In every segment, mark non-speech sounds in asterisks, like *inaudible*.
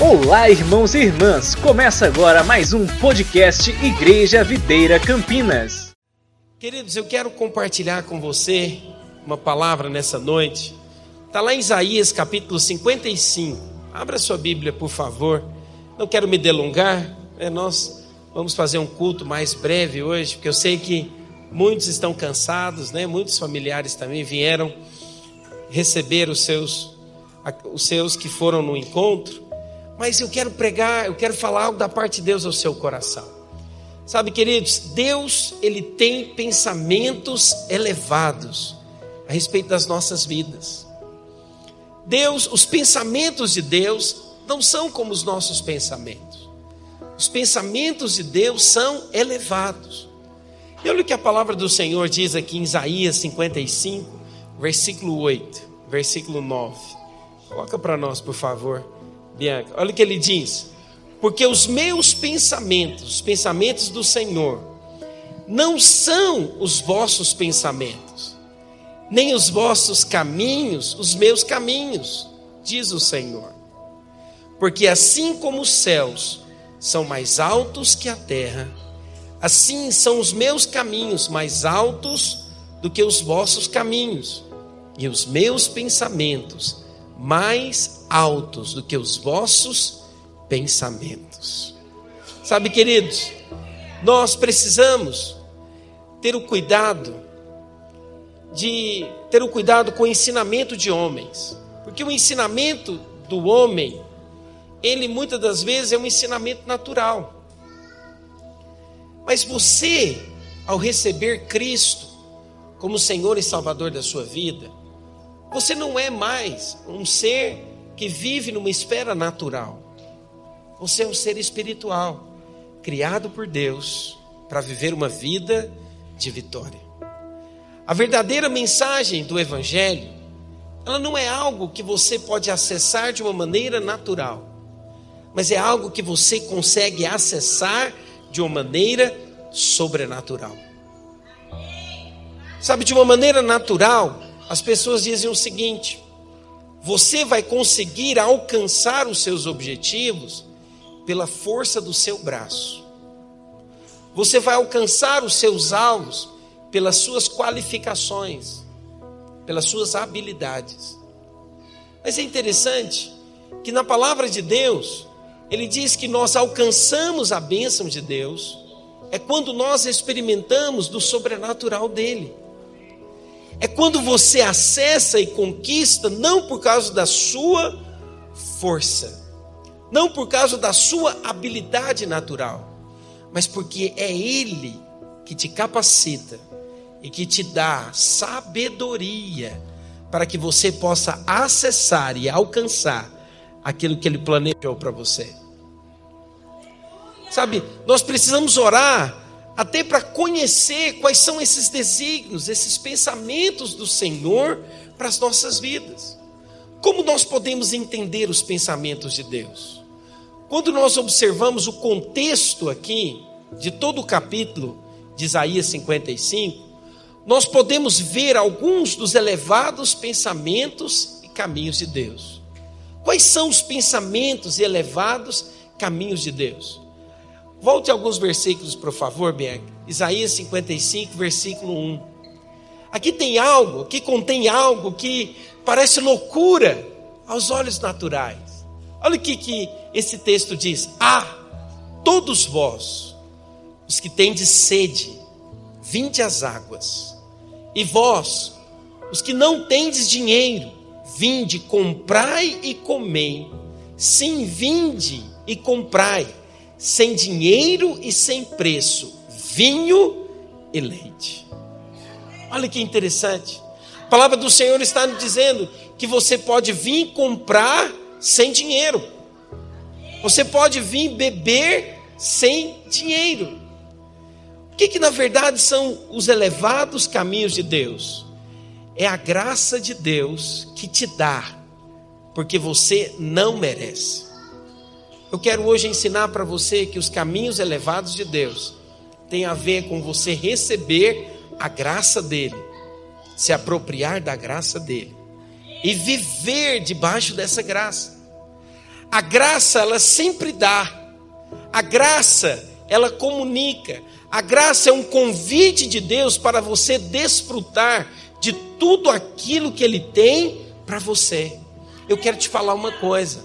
Olá, irmãos e irmãs! Começa agora mais um podcast Igreja Videira Campinas. Queridos, eu quero compartilhar com você uma palavra nessa noite. Está lá em Isaías capítulo 55. Abra sua Bíblia, por favor. Não quero me delongar, né? nós vamos fazer um culto mais breve hoje, porque eu sei que muitos estão cansados, né? muitos familiares também vieram receber os seus, os seus que foram no encontro. Mas eu quero pregar, eu quero falar algo da parte de Deus ao seu coração. Sabe, queridos, Deus, ele tem pensamentos elevados a respeito das nossas vidas. Deus, os pensamentos de Deus não são como os nossos pensamentos. Os pensamentos de Deus são elevados. E olha o que a palavra do Senhor diz aqui em Isaías 55, versículo 8, versículo 9. Coloca para nós, por favor. Bianca. Olha o que ele diz: Porque os meus pensamentos, os pensamentos do Senhor, não são os vossos pensamentos, nem os vossos caminhos, os meus caminhos, diz o Senhor. Porque assim como os céus são mais altos que a terra, assim são os meus caminhos mais altos do que os vossos caminhos, e os meus pensamentos mais altos do que os vossos pensamentos. Sabe, queridos, nós precisamos ter o cuidado de ter o cuidado com o ensinamento de homens, porque o ensinamento do homem, ele muitas das vezes é um ensinamento natural. Mas você, ao receber Cristo como Senhor e Salvador da sua vida, você não é mais um ser que vive numa esfera natural. Você é um ser espiritual, criado por Deus para viver uma vida de vitória. A verdadeira mensagem do Evangelho, ela não é algo que você pode acessar de uma maneira natural, mas é algo que você consegue acessar de uma maneira sobrenatural. Sabe, de uma maneira natural, as pessoas dizem o seguinte: você vai conseguir alcançar os seus objetivos pela força do seu braço. Você vai alcançar os seus alvos pelas suas qualificações, pelas suas habilidades. Mas é interessante que na palavra de Deus, ele diz que nós alcançamos a bênção de Deus é quando nós experimentamos do sobrenatural dele. É quando você acessa e conquista não por causa da sua força, não por causa da sua habilidade natural, mas porque é Ele que te capacita e que te dá sabedoria para que você possa acessar e alcançar aquilo que Ele planejou para você. Sabe, nós precisamos orar até para conhecer quais são esses desígnios, esses pensamentos do Senhor para as nossas vidas. Como nós podemos entender os pensamentos de Deus? Quando nós observamos o contexto aqui de todo o capítulo de Isaías 55, nós podemos ver alguns dos elevados pensamentos e caminhos de Deus. Quais são os pensamentos elevados caminhos de Deus? Volte alguns versículos, por favor, Bianca. Isaías 55, versículo 1. Aqui tem algo, aqui contém algo que parece loucura aos olhos naturais. Olha o que, que esse texto diz: Ah, todos vós, os que tendes sede, vinde às águas, e vós, os que não tendes dinheiro, vinde, comprai e comei. Sim, vinde e comprai sem dinheiro e sem preço, vinho e leite. Olha que interessante. A palavra do Senhor está nos dizendo que você pode vir comprar sem dinheiro. Você pode vir beber sem dinheiro. O que, que na verdade são os elevados caminhos de Deus? É a graça de Deus que te dá, porque você não merece. Eu quero hoje ensinar para você que os caminhos elevados de Deus têm a ver com você receber a graça dele, se apropriar da graça dele e viver debaixo dessa graça. A graça, ela sempre dá. A graça, ela comunica. A graça é um convite de Deus para você desfrutar de tudo aquilo que Ele tem para você. Eu quero te falar uma coisa: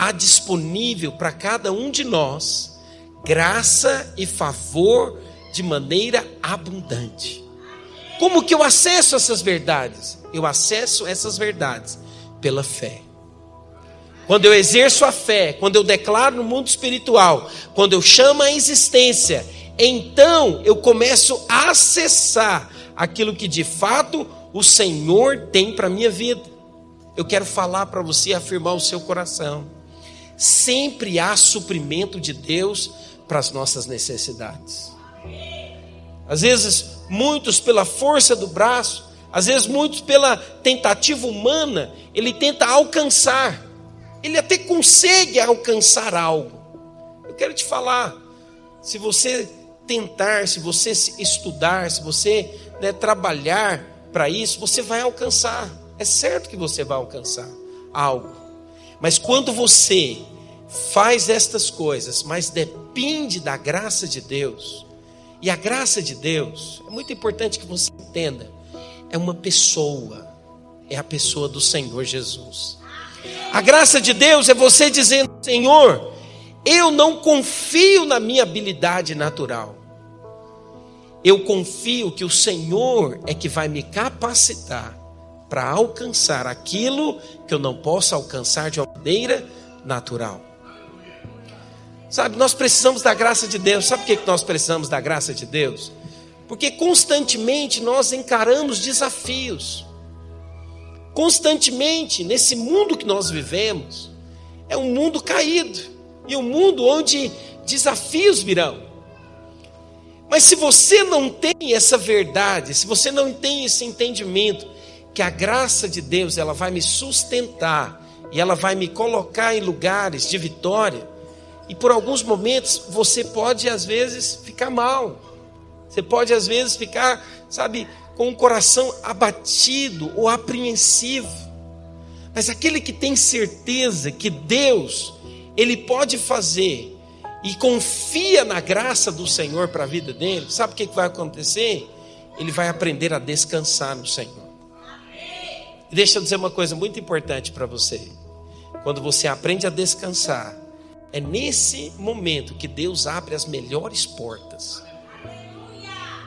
há disponível para cada um de nós graça e favor de maneira abundante. Como que eu acesso essas verdades? Eu acesso essas verdades pela fé. Quando eu exerço a fé, quando eu declaro no mundo espiritual, quando eu chamo a existência, então eu começo a acessar aquilo que de fato o Senhor tem para minha vida. Eu quero falar para você, afirmar o seu coração. Sempre há suprimento de Deus para as nossas necessidades. Às vezes, muitos pela força do braço, às vezes, muitos pela tentativa humana, ele tenta alcançar, ele até consegue alcançar algo. Eu quero te falar, se você tentar, se você estudar, se você né, trabalhar para isso, você vai alcançar. É certo que você vai alcançar algo. Mas quando você faz estas coisas, mas depende da graça de Deus, e a graça de Deus, é muito importante que você entenda, é uma pessoa, é a pessoa do Senhor Jesus. A graça de Deus é você dizendo: Senhor, eu não confio na minha habilidade natural. Eu confio que o Senhor é que vai me capacitar para alcançar aquilo que eu não posso alcançar de uma maneira natural. Sabe, nós precisamos da graça de Deus. Sabe por que nós precisamos da graça de Deus? Porque constantemente nós encaramos desafios. Constantemente, nesse mundo que nós vivemos, é um mundo caído e um mundo onde desafios virão. Mas se você não tem essa verdade, se você não tem esse entendimento que a graça de Deus, ela vai me sustentar e ela vai me colocar em lugares de vitória, e por alguns momentos você pode às vezes ficar mal. Você pode às vezes ficar, sabe, com o coração abatido ou apreensivo. Mas aquele que tem certeza que Deus, ele pode fazer e confia na graça do Senhor para a vida dele, sabe o que vai acontecer? Ele vai aprender a descansar no Senhor. E deixa eu dizer uma coisa muito importante para você. Quando você aprende a descansar, é nesse momento que Deus abre as melhores portas.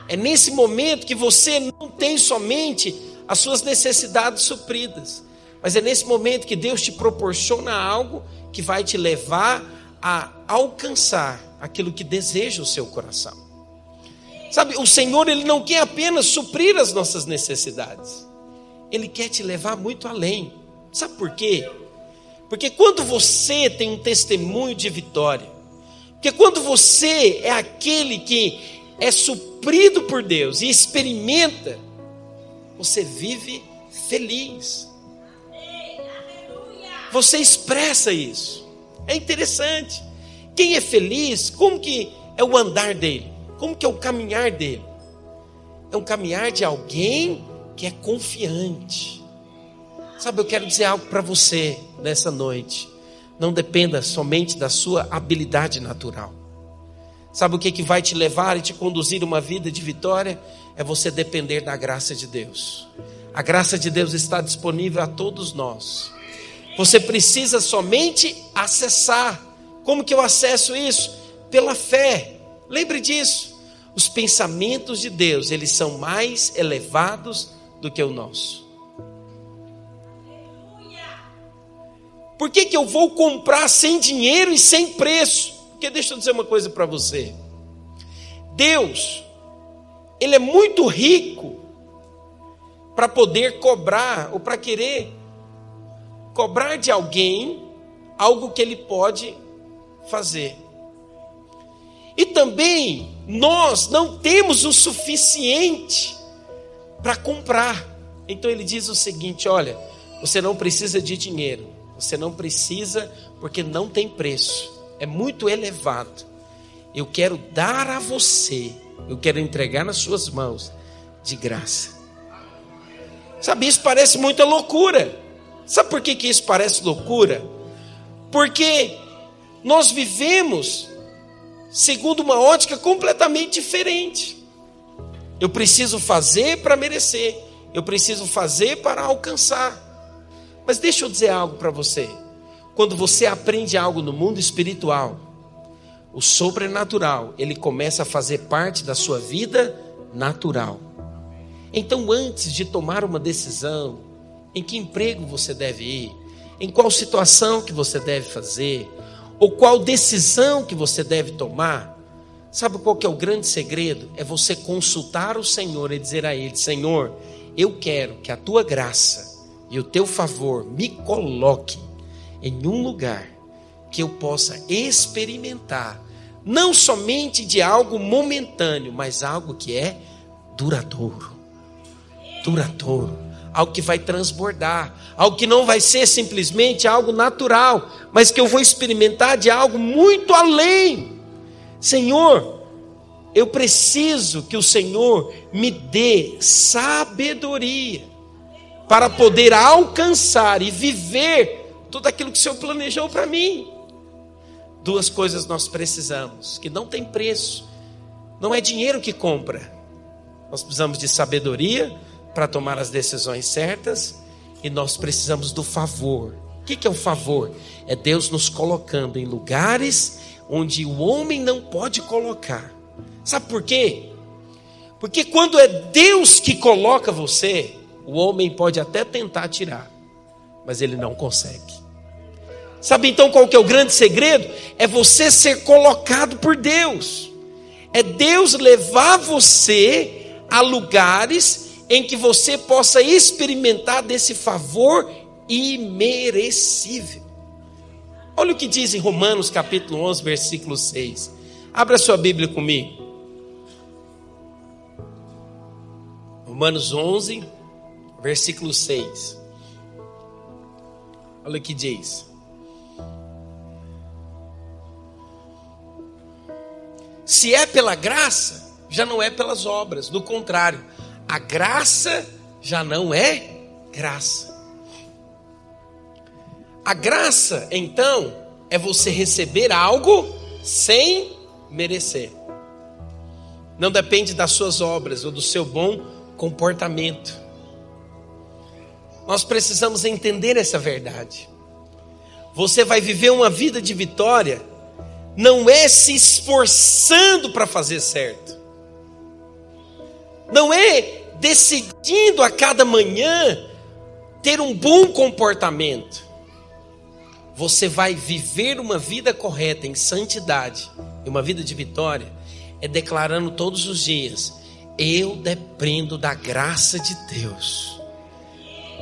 É nesse momento que você não tem somente as suas necessidades supridas, mas é nesse momento que Deus te proporciona algo que vai te levar a alcançar aquilo que deseja o seu coração. Sabe, o Senhor ele não quer apenas suprir as nossas necessidades. Ele quer te levar muito além. Sabe por quê? Porque quando você tem um testemunho de vitória, porque quando você é aquele que é suprido por Deus e experimenta, você vive feliz. Você expressa isso. É interessante. Quem é feliz, como que é o andar dele? Como que é o caminhar dele? É um caminhar de alguém que é confiante. Sabe, eu quero dizer algo para você nessa noite. Não dependa somente da sua habilidade natural. Sabe o que, que vai te levar e te conduzir uma vida de vitória? É você depender da graça de Deus. A graça de Deus está disponível a todos nós. Você precisa somente acessar. Como que eu acesso isso? Pela fé. Lembre disso. Os pensamentos de Deus, eles são mais elevados do que o nosso. Por que, que eu vou comprar sem dinheiro e sem preço? Porque deixa eu dizer uma coisa para você. Deus, Ele é muito rico para poder cobrar ou para querer cobrar de alguém algo que Ele pode fazer. E também nós não temos o suficiente para comprar. Então ele diz o seguinte: olha, você não precisa de dinheiro, você não precisa, porque não tem preço, é muito elevado. Eu quero dar a você, eu quero entregar nas suas mãos, de graça. Sabe, isso parece muita loucura. Sabe por que, que isso parece loucura? Porque nós vivemos segundo uma ótica completamente diferente. Eu preciso fazer para merecer, eu preciso fazer para alcançar. Mas deixa eu dizer algo para você. Quando você aprende algo no mundo espiritual, o sobrenatural, ele começa a fazer parte da sua vida natural. Então, antes de tomar uma decisão, em que emprego você deve ir, em qual situação que você deve fazer, ou qual decisão que você deve tomar, sabe qual que é o grande segredo? É você consultar o Senhor e dizer a Ele: Senhor, eu quero que a tua graça e o teu favor me coloque em um lugar que eu possa experimentar, não somente de algo momentâneo, mas algo que é duradouro. Duradouro, algo que vai transbordar, algo que não vai ser simplesmente algo natural, mas que eu vou experimentar de algo muito além. Senhor, eu preciso que o Senhor me dê sabedoria para poder alcançar e viver tudo aquilo que o Senhor planejou para mim. Duas coisas nós precisamos, que não tem preço, não é dinheiro que compra. Nós precisamos de sabedoria para tomar as decisões certas e nós precisamos do favor. O que é o favor? É Deus nos colocando em lugares onde o homem não pode colocar. Sabe por quê? Porque quando é Deus que coloca você, o homem pode até tentar tirar, mas ele não consegue. Sabe então qual que é o grande segredo? É você ser colocado por Deus. É Deus levar você a lugares em que você possa experimentar desse favor imerecível. Olha o que diz em Romanos capítulo 11, versículo 6. Abra sua Bíblia comigo. Romanos 11, versículo 6. Olha o que diz. Se é pela graça, já não é pelas obras, do contrário, a graça já não é graça. A graça, então, é você receber algo sem merecer. Não depende das suas obras ou do seu bom comportamento. Nós precisamos entender essa verdade. Você vai viver uma vida de vitória, não é se esforçando para fazer certo não é decidindo a cada manhã ter um bom comportamento. Você vai viver uma vida correta em santidade e uma vida de vitória, é declarando todos os dias: eu dependo da graça de Deus.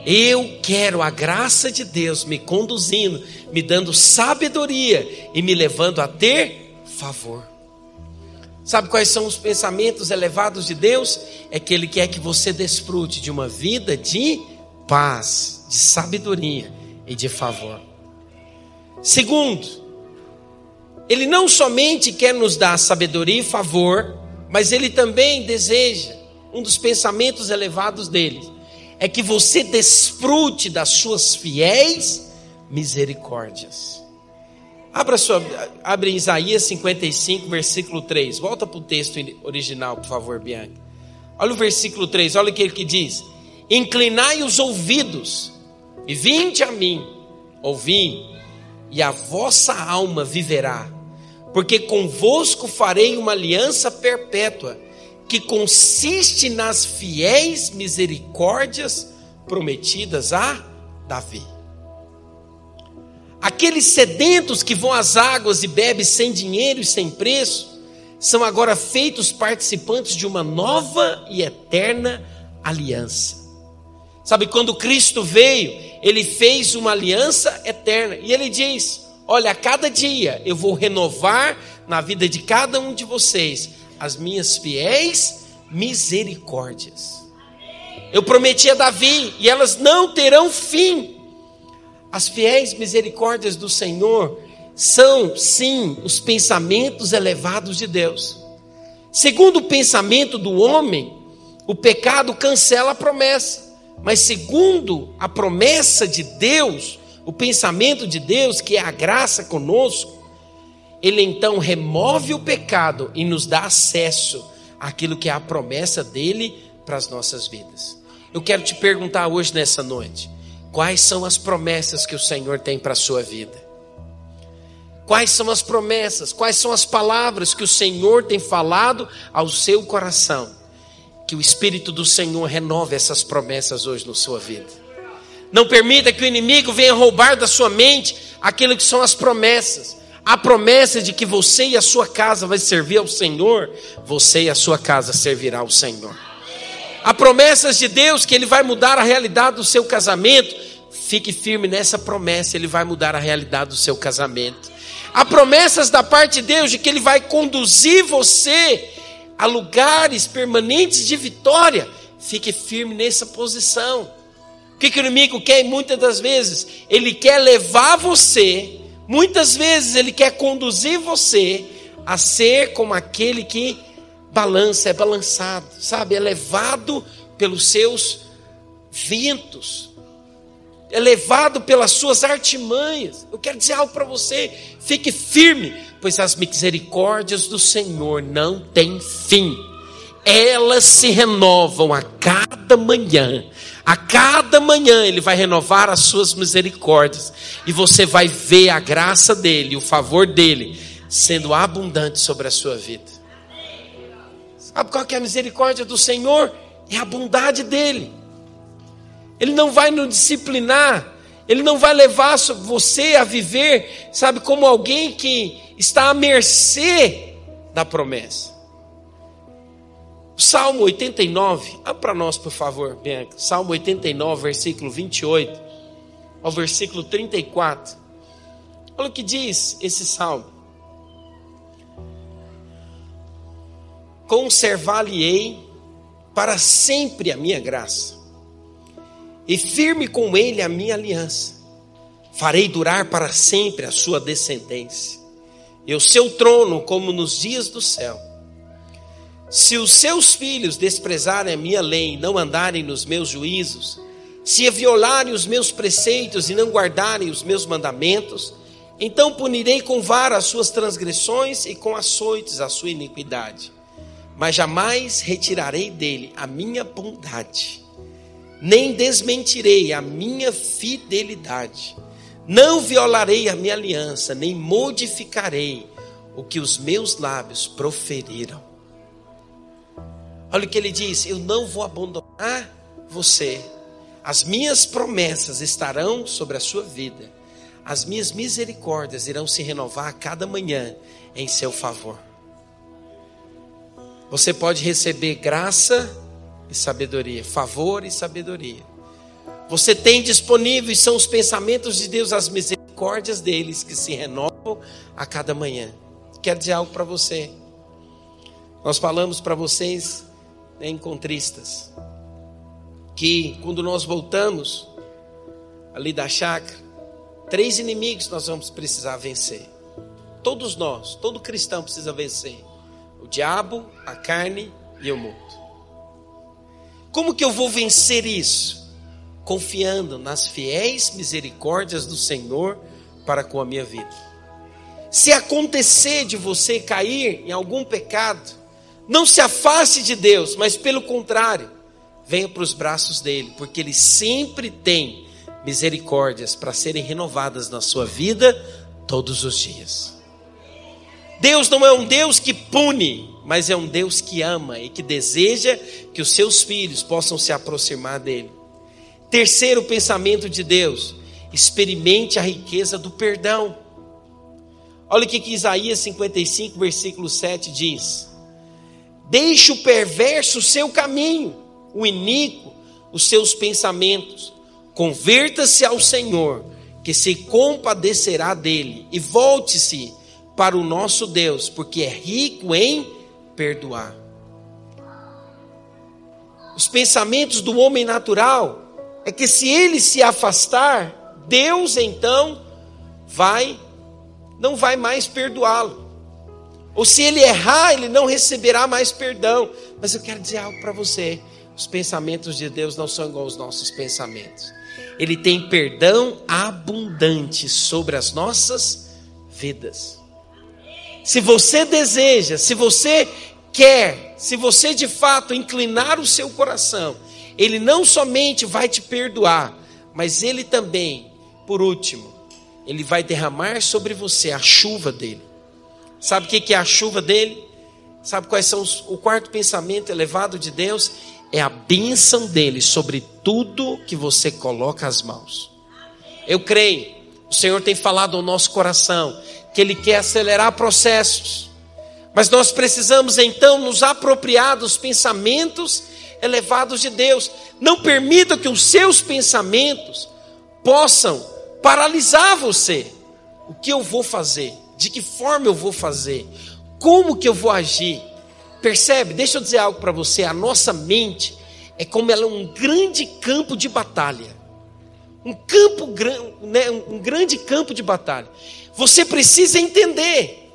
Eu quero a graça de Deus me conduzindo, me dando sabedoria e me levando a ter favor. Sabe quais são os pensamentos elevados de Deus? É que Ele quer que você desfrute de uma vida de paz, de sabedoria e de favor. Segundo, Ele não somente quer nos dar sabedoria e favor, mas Ele também deseja, um dos pensamentos elevados dele, é que você desfrute das suas fiéis misericórdias. Abra, sua, abre Isaías 55, versículo 3. Volta para o texto original, por favor, Bianca. Olha o versículo 3, olha o que ele diz: Inclinai os ouvidos e vinde a mim, ouvi, e a vossa alma viverá, porque convosco farei uma aliança perpétua, que consiste nas fiéis misericórdias prometidas a Davi. Aqueles sedentos que vão às águas e bebem sem dinheiro e sem preço, são agora feitos participantes de uma nova e eterna aliança. Sabe, quando Cristo veio, ele fez uma aliança eterna, e ele diz: Olha, a cada dia eu vou renovar na vida de cada um de vocês as minhas fiéis misericórdias. Eu prometi a Davi, e elas não terão fim. As fiéis misericórdias do Senhor são, sim, os pensamentos elevados de Deus. Segundo o pensamento do homem, o pecado cancela a promessa. Mas segundo a promessa de Deus, o pensamento de Deus, que é a graça conosco, ele então remove o pecado e nos dá acesso àquilo que é a promessa dele para as nossas vidas. Eu quero te perguntar hoje nessa noite: quais são as promessas que o Senhor tem para a sua vida? Quais são as promessas? Quais são as palavras que o Senhor tem falado ao seu coração? Que o Espírito do Senhor renove essas promessas hoje na sua vida. Não permita que o inimigo venha roubar da sua mente aquilo que são as promessas. A promessa de que você e a sua casa vai servir ao Senhor, você e a sua casa servirá ao Senhor. Há promessas de Deus que Ele vai mudar a realidade do seu casamento. Fique firme nessa promessa, Ele vai mudar a realidade do seu casamento. Há promessas da parte de Deus de que Ele vai conduzir você a lugares permanentes de vitória. Fique firme nessa posição. O que, que o inimigo quer? Muitas das vezes, ele quer levar você, muitas vezes, ele quer conduzir você a ser como aquele que balança, é balançado, sabe? É levado pelos seus ventos, é levado pelas suas artimanhas. Eu quero dizer algo para você: fique firme, pois as misericórdias do Senhor não têm fim, elas se renovam a cada manhã. A cada manhã Ele vai renovar as suas misericórdias, e você vai ver a graça dEle, o favor dEle, sendo abundante sobre a sua vida. Sabe qual que é a misericórdia do Senhor? É a bondade dele. Ele não vai nos disciplinar, ele não vai levar você a viver, sabe, como alguém que está à mercê da promessa. Salmo 89, abra para nós, por favor, Bianca. Salmo 89, versículo 28 ao versículo 34. Olha o que diz esse salmo. conservar-lhe-ei para sempre a minha graça, e firme com ele a minha aliança. Farei durar para sempre a sua descendência, e o seu trono como nos dias do céu. Se os seus filhos desprezarem a minha lei e não andarem nos meus juízos, se violarem os meus preceitos e não guardarem os meus mandamentos, então punirei com vara as suas transgressões e com açoites a sua iniquidade mas jamais retirarei dele a minha bondade, nem desmentirei a minha fidelidade, não violarei a minha aliança, nem modificarei o que os meus lábios proferiram. Olha o que ele diz: Eu não vou abandonar você, as minhas promessas estarão sobre a sua vida, as minhas misericórdias irão se renovar a cada manhã em seu favor. Você pode receber graça e sabedoria, favor e sabedoria. Você tem disponíveis são os pensamentos de Deus, as misericórdias deles que se renovam a cada manhã. Quero dizer algo para você. Nós falamos para vocês, encontristas, que quando nós voltamos ali da chácara, três inimigos nós vamos precisar vencer. Todos nós, todo cristão precisa vencer o diabo, a carne e o mundo. Como que eu vou vencer isso? Confiando nas fiéis misericórdias do Senhor para com a minha vida. Se acontecer de você cair em algum pecado, não se afaste de Deus, mas pelo contrário, venha para os braços dele, porque ele sempre tem misericórdias para serem renovadas na sua vida todos os dias. Deus não é um Deus que pune, mas é um Deus que ama e que deseja que os seus filhos possam se aproximar dele. Terceiro pensamento de Deus: experimente a riqueza do perdão. Olha o que, que Isaías 55, versículo 7 diz: Deixe o perverso o seu caminho, o iníquo os seus pensamentos, converta-se ao Senhor, que se compadecerá dele, e volte-se para o nosso Deus, porque é rico em perdoar. Os pensamentos do homem natural é que se ele se afastar, Deus então vai não vai mais perdoá-lo. Ou se ele errar, ele não receberá mais perdão. Mas eu quero dizer algo para você: os pensamentos de Deus não são igual aos nossos pensamentos. Ele tem perdão abundante sobre as nossas vidas. Se você deseja, se você quer, se você de fato inclinar o seu coração, Ele não somente vai te perdoar, mas Ele também, por último, Ele vai derramar sobre você a chuva dele. Sabe o que é a chuva dele? Sabe quais são os, o quarto pensamento elevado de Deus? É a bênção dele sobre tudo que você coloca as mãos. Eu creio, o Senhor tem falado ao nosso coração que Ele quer acelerar processos, mas nós precisamos então nos apropriar dos pensamentos elevados de Deus. Não permita que os seus pensamentos possam paralisar você. O que eu vou fazer? De que forma eu vou fazer? Como que eu vou agir? Percebe? Deixa eu dizer algo para você. A nossa mente é como ela é um grande campo de batalha. Um campo, né, um grande campo de batalha. Você precisa entender.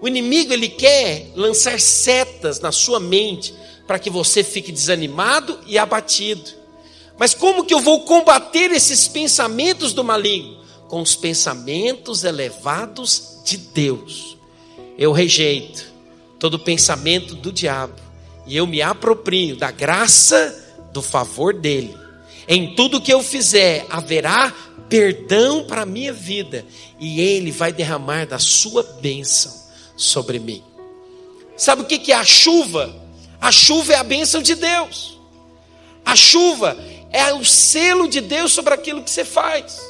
O inimigo ele quer lançar setas na sua mente para que você fique desanimado e abatido. Mas como que eu vou combater esses pensamentos do maligno? Com os pensamentos elevados de Deus. Eu rejeito todo pensamento do diabo e eu me aproprio da graça do favor dele. Em tudo que eu fizer haverá perdão para a minha vida e ele vai derramar da sua bênção sobre mim. Sabe o que é a chuva? A chuva é a bênção de Deus. A chuva é o selo de Deus sobre aquilo que você faz.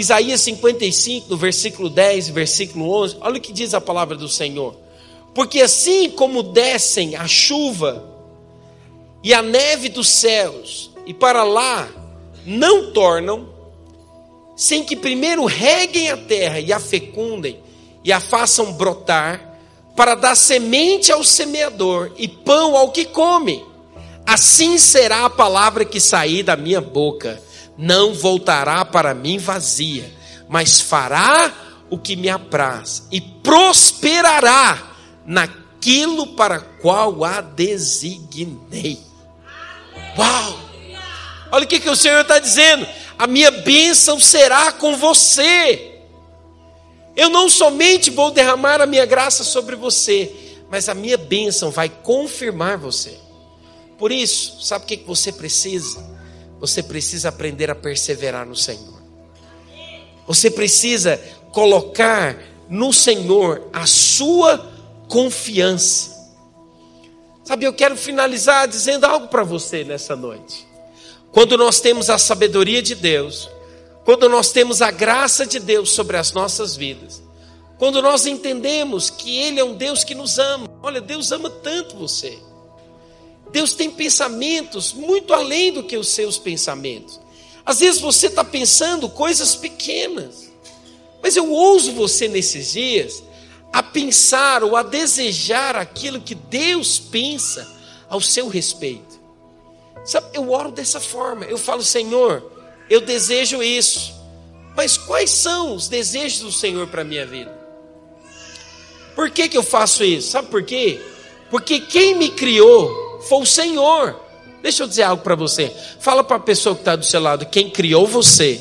Isaías 55, no versículo 10 e versículo 11, olha o que diz a palavra do Senhor. Porque assim como descem a chuva e a neve dos céus, e para lá não tornam, sem que primeiro reguem a terra e a fecundem e a façam brotar, para dar semente ao semeador e pão ao que come. Assim será a palavra que sair da minha boca não voltará para mim vazia, mas fará o que me apraz e prosperará naquilo para qual a designei. Uau! Olha o que, que o Senhor está dizendo: a minha bênção será com você. Eu não somente vou derramar a minha graça sobre você, mas a minha bênção vai confirmar você. Por isso, sabe o que, que você precisa? Você precisa aprender a perseverar no Senhor. Você precisa colocar no Senhor a sua confiança. Sabe, eu quero finalizar dizendo algo para você nessa noite. Quando nós temos a sabedoria de Deus, quando nós temos a graça de Deus sobre as nossas vidas, quando nós entendemos que Ele é um Deus que nos ama, olha, Deus ama tanto você. Deus tem pensamentos muito além do que os seus pensamentos. Às vezes você está pensando coisas pequenas, mas eu ouso você nesses dias a pensar ou a desejar aquilo que Deus pensa ao seu respeito. Sabe, eu oro dessa forma, eu falo, Senhor, eu desejo isso, mas quais são os desejos do Senhor para a minha vida? Por que, que eu faço isso? Sabe por quê? Porque quem me criou foi o Senhor. Deixa eu dizer algo para você. Fala para a pessoa que está do seu lado: quem criou você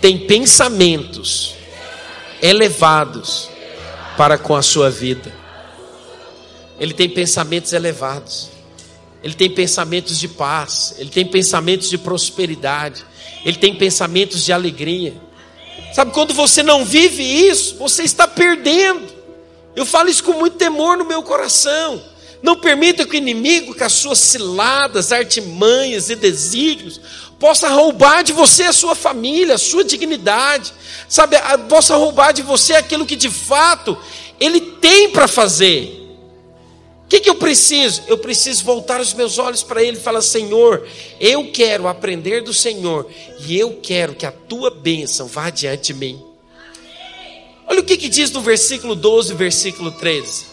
tem pensamentos elevados para com a sua vida. Ele tem pensamentos elevados. Ele tem pensamentos de paz. Ele tem pensamentos de prosperidade. Ele tem pensamentos de alegria. Sabe, quando você não vive isso, você está perdendo. Eu falo isso com muito temor no meu coração. Não permita que o inimigo, com as suas ciladas, artimanhas e desígnios, possa roubar de você a sua família, a sua dignidade, sabe? Possa roubar de você aquilo que de fato ele tem para fazer. O que, que eu preciso? Eu preciso voltar os meus olhos para Ele e falar: Senhor, eu quero aprender do Senhor e eu quero que a tua bênção vá diante de mim. Olha o que, que diz no versículo 12, versículo 13.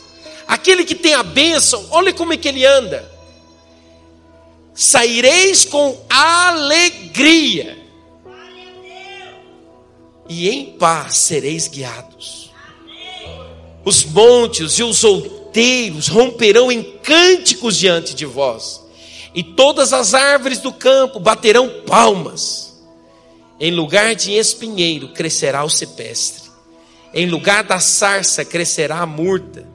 Aquele que tem a bênção, olha como é que ele anda. Saireis com alegria, e em paz sereis guiados. Os montes e os outeiros romperão em cânticos diante de vós. e todas as árvores do campo baterão palmas. Em lugar de espinheiro crescerá o cepestre, em lugar da sarça crescerá a murta,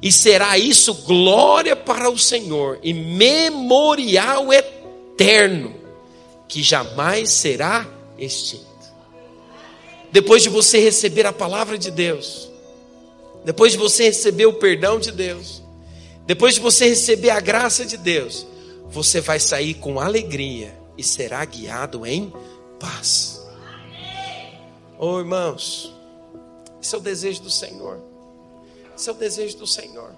e será isso glória para o Senhor e memorial eterno, que jamais será extinto. Depois de você receber a palavra de Deus, depois de você receber o perdão de Deus, depois de você receber a graça de Deus, você vai sair com alegria e será guiado em paz. Oh, irmãos, esse é o desejo do Senhor. Esse é o desejo do Senhor.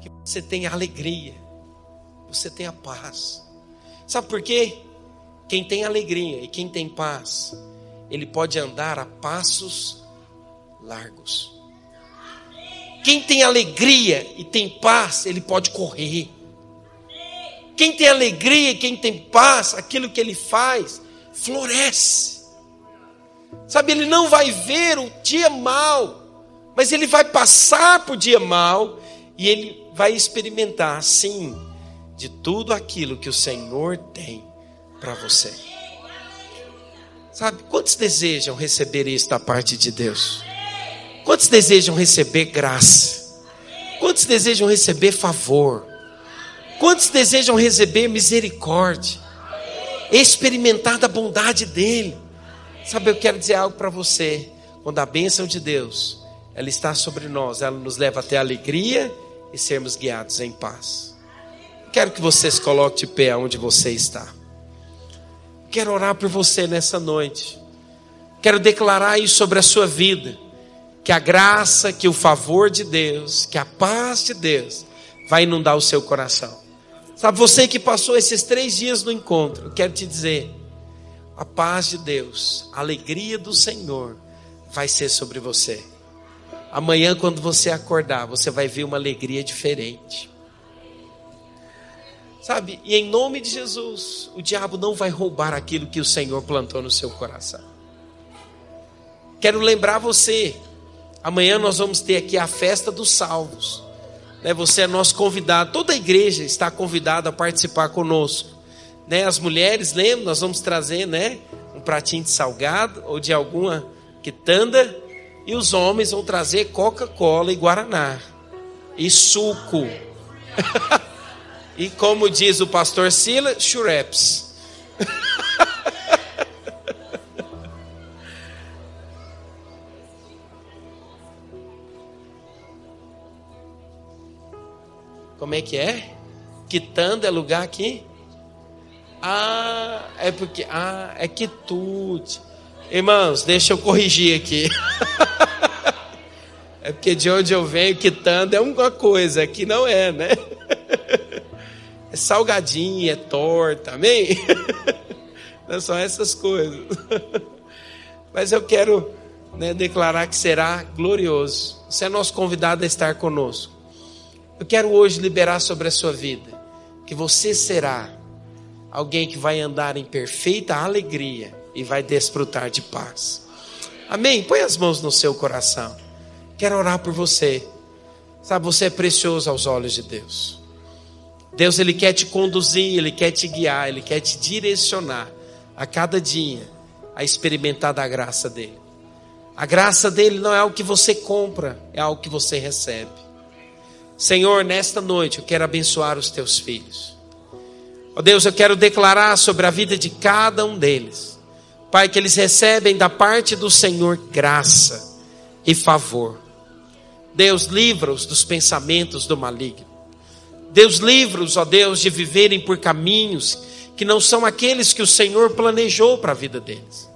Que você tenha alegria, você tenha paz. Sabe por quê? Quem tem alegria e quem tem paz, ele pode andar a passos largos. Quem tem alegria e tem paz, ele pode correr. Quem tem alegria, quem tem paz, aquilo que ele faz, floresce. Sabe, ele não vai ver o dia mal, mas ele vai passar por dia mal e ele vai experimentar, sim, de tudo aquilo que o Senhor tem para você. Sabe, quantos desejam receber isso da parte de Deus? Quantos desejam receber graça? Quantos desejam receber favor? Quantos desejam receber misericórdia? Experimentar da bondade dele. Sabe, eu quero dizer algo para você. Quando a bênção de Deus, ela está sobre nós, ela nos leva até alegria e sermos guiados em paz. Quero que você se coloque de pé onde você está. Quero orar por você nessa noite. Quero declarar isso sobre a sua vida. Que a graça, que o favor de Deus, que a paz de Deus vai inundar o seu coração. Sabe, você que passou esses três dias no encontro, quero te dizer: a paz de Deus, a alegria do Senhor vai ser sobre você. Amanhã, quando você acordar, você vai ver uma alegria diferente. Sabe, e em nome de Jesus, o diabo não vai roubar aquilo que o Senhor plantou no seu coração. Quero lembrar você, amanhã nós vamos ter aqui a festa dos salvos. Né? Você é nosso convidado, toda a igreja está convidada a participar conosco. Né? As mulheres, lembra? Nós vamos trazer né? um pratinho de salgado ou de alguma quitanda. E os homens vão trazer Coca-Cola e Guaraná. E suco. *laughs* e como diz o pastor Sila, chureps. *laughs* Como é que é? Quitanda é lugar aqui? Ah, é porque. Ah, é quitude. Irmãos, deixa eu corrigir aqui. *laughs* é porque de onde eu venho, quitanda é uma coisa, aqui não é, né? *laughs* É salgadinho, é torta, amém? *laughs* Não são essas coisas. *laughs* Mas eu quero né, declarar que será glorioso. Você é nosso convidado a estar conosco. Eu quero hoje liberar sobre a sua vida que você será alguém que vai andar em perfeita alegria e vai desfrutar de paz. Amém? Põe as mãos no seu coração. Quero orar por você. Sabe, você é precioso aos olhos de Deus. Deus, Ele quer te conduzir, Ele quer te guiar, Ele quer te direcionar a cada dia a experimentar da graça dEle. A graça dEle não é algo que você compra, é algo que você recebe. Senhor, nesta noite eu quero abençoar os teus filhos. Ó oh Deus, eu quero declarar sobre a vida de cada um deles. Pai, que eles recebem da parte do Senhor graça e favor. Deus, livra-os dos pensamentos do maligno. Deus, livra-os, ó Deus, de viverem por caminhos que não são aqueles que o Senhor planejou para a vida deles.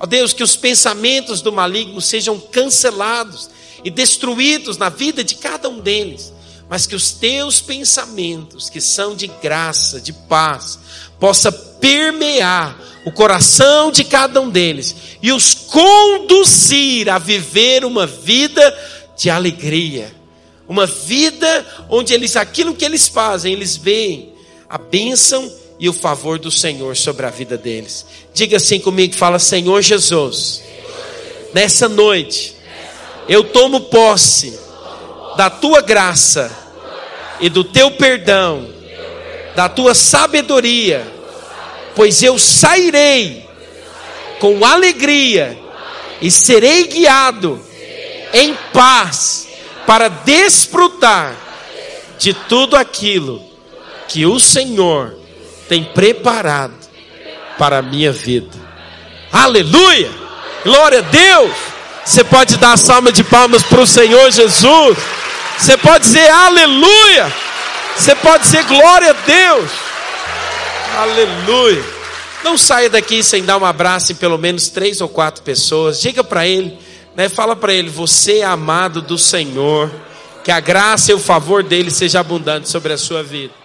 Ó Deus, que os pensamentos do maligno sejam cancelados e destruídos na vida de cada um deles, mas que os teus pensamentos, que são de graça, de paz, possa permear o coração de cada um deles e os conduzir a viver uma vida de alegria, uma vida onde eles aquilo que eles fazem, eles veem a bênção e o favor do Senhor sobre a vida deles. Diga assim comigo, fala Senhor Jesus. Nessa noite, eu tomo posse da tua graça e do teu perdão da tua sabedoria, pois eu sairei com alegria e serei guiado em paz para desfrutar de tudo aquilo que o Senhor tem preparado para a minha vida. Aleluia! Glória a Deus! Você pode dar a salva de palmas para o Senhor Jesus. Você pode dizer aleluia. Você pode dizer glória a Deus. Aleluia. Não saia daqui sem dar um abraço em pelo menos três ou quatro pessoas. Diga para ele, né? Fala para ele: você é amado do Senhor. Que a graça e o favor dele seja abundante sobre a sua vida.